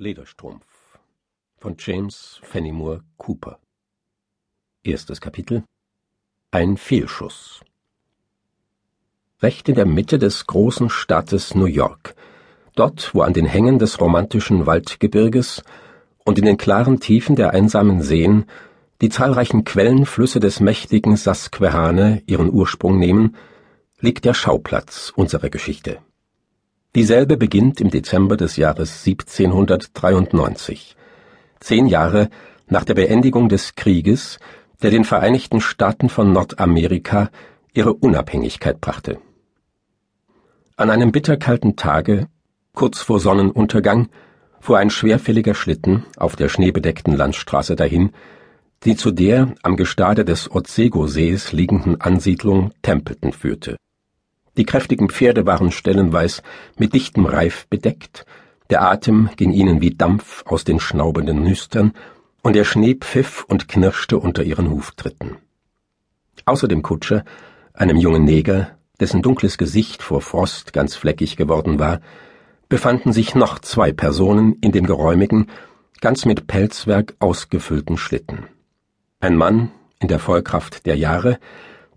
Lederstrumpf von James Fenimore Cooper. Erstes Kapitel. Ein Fehlschuss. Recht in der Mitte des großen Staates New York, dort, wo an den Hängen des romantischen Waldgebirges und in den klaren Tiefen der einsamen Seen die zahlreichen Quellenflüsse des mächtigen Susquehanne ihren Ursprung nehmen, liegt der Schauplatz unserer Geschichte. Dieselbe beginnt im Dezember des Jahres 1793, zehn Jahre nach der Beendigung des Krieges, der den Vereinigten Staaten von Nordamerika ihre Unabhängigkeit brachte. An einem bitterkalten Tage, kurz vor Sonnenuntergang, fuhr ein schwerfälliger Schlitten auf der schneebedeckten Landstraße dahin, die zu der am Gestade des Otsego-Sees liegenden Ansiedlung Templeton führte. Die kräftigen Pferde waren stellenweis mit dichtem Reif bedeckt, der Atem ging ihnen wie Dampf aus den schnaubenden Nüstern, und der Schnee pfiff und knirschte unter ihren Huftritten. Außer dem Kutscher, einem jungen Neger, dessen dunkles Gesicht vor Frost ganz fleckig geworden war, befanden sich noch zwei Personen in dem geräumigen, ganz mit Pelzwerk ausgefüllten Schlitten. Ein Mann in der Vollkraft der Jahre,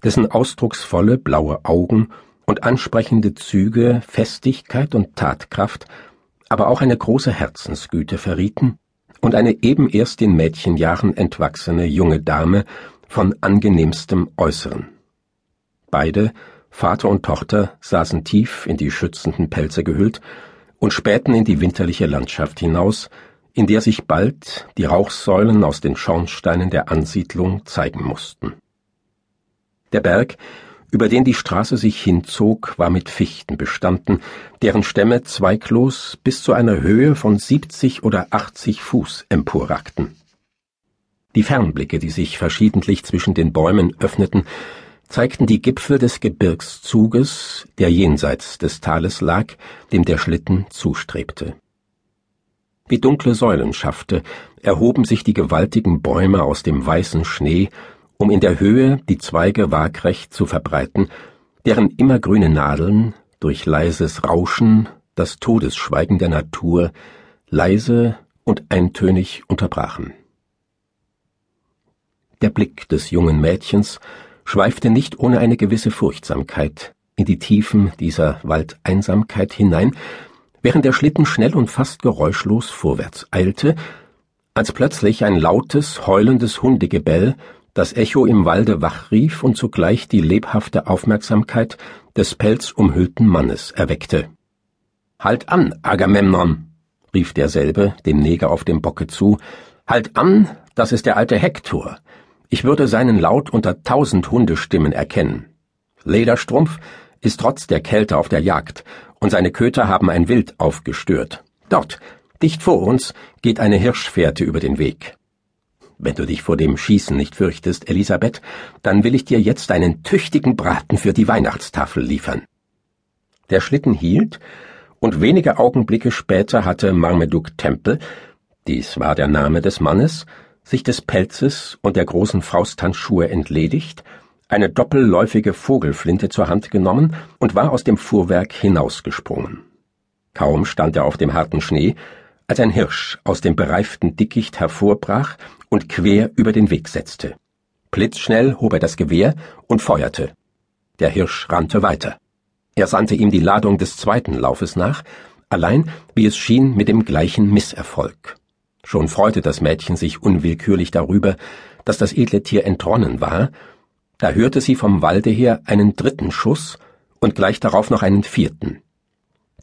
dessen ausdrucksvolle blaue Augen und ansprechende Züge, Festigkeit und Tatkraft, aber auch eine große Herzensgüte verrieten und eine eben erst in Mädchenjahren entwachsene junge Dame von angenehmstem Äußeren. Beide, Vater und Tochter, saßen tief in die schützenden Pelze gehüllt und spähten in die winterliche Landschaft hinaus, in der sich bald die Rauchsäulen aus den Schornsteinen der Ansiedlung zeigen mussten. Der Berg, über den die Straße sich hinzog, war mit Fichten bestanden, deren Stämme zweiglos bis zu einer Höhe von siebzig oder achtzig Fuß emporragten. Die Fernblicke, die sich verschiedentlich zwischen den Bäumen öffneten, zeigten die Gipfel des Gebirgszuges, der jenseits des Tales lag, dem der Schlitten zustrebte. Wie dunkle Säulenschafte erhoben sich die gewaltigen Bäume aus dem weißen Schnee um in der Höhe die Zweige waagrecht zu verbreiten, deren immergrüne Nadeln durch leises Rauschen das Todesschweigen der Natur leise und eintönig unterbrachen. Der Blick des jungen Mädchens schweifte nicht ohne eine gewisse Furchtsamkeit in die Tiefen dieser Waldeinsamkeit hinein, während der Schlitten schnell und fast geräuschlos vorwärts eilte, als plötzlich ein lautes, heulendes Hundegebell das Echo im Walde wachrief und zugleich die lebhafte Aufmerksamkeit des pelzumhüllten Mannes erweckte. Halt an, Agamemnon, rief derselbe dem Neger auf dem Bocke zu, halt an, das ist der alte Hektor. Ich würde seinen Laut unter tausend Hundestimmen erkennen. Lederstrumpf ist trotz der Kälte auf der Jagd, und seine Köter haben ein Wild aufgestört. Dort, dicht vor uns, geht eine Hirschfährte über den Weg. Wenn du dich vor dem Schießen nicht fürchtest, Elisabeth, dann will ich dir jetzt einen tüchtigen Braten für die Weihnachtstafel liefern. Der Schlitten hielt, und wenige Augenblicke später hatte Marmaduke Temple, dies war der Name des Mannes, sich des Pelzes und der großen Fausthandschuhe entledigt, eine doppelläufige Vogelflinte zur Hand genommen und war aus dem Fuhrwerk hinausgesprungen. Kaum stand er auf dem harten Schnee, als ein Hirsch aus dem bereiften Dickicht hervorbrach und quer über den Weg setzte. Blitzschnell hob er das Gewehr und feuerte. Der Hirsch rannte weiter. Er sandte ihm die Ladung des zweiten Laufes nach, allein, wie es schien, mit dem gleichen Misserfolg. Schon freute das Mädchen sich unwillkürlich darüber, dass das edle Tier entronnen war, da hörte sie vom Walde her einen dritten Schuss und gleich darauf noch einen vierten.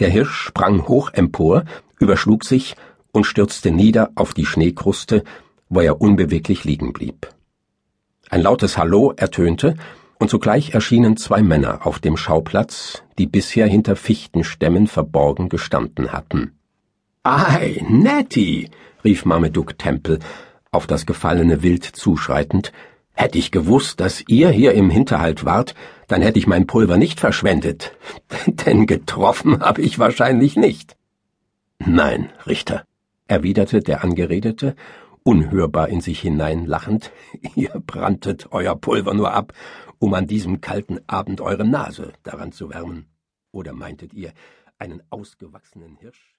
Der Hirsch sprang hoch empor, überschlug sich und stürzte nieder auf die Schneekruste, wo er unbeweglich liegen blieb. Ein lautes Hallo ertönte, und sogleich erschienen zwei Männer auf dem Schauplatz, die bisher hinter Fichtenstämmen verborgen gestanden hatten. Ei, Nettie, rief Marmaduke Temple, auf das gefallene Wild zuschreitend, Hätte ich gewusst, dass ihr hier im Hinterhalt wart, dann hätte ich mein Pulver nicht verschwendet. Denn getroffen habe ich wahrscheinlich nicht. Nein, Richter, erwiderte der Angeredete, unhörbar in sich hinein lachend, ihr branntet euer Pulver nur ab, um an diesem kalten Abend eure Nase daran zu wärmen. Oder meintet ihr einen ausgewachsenen Hirsch?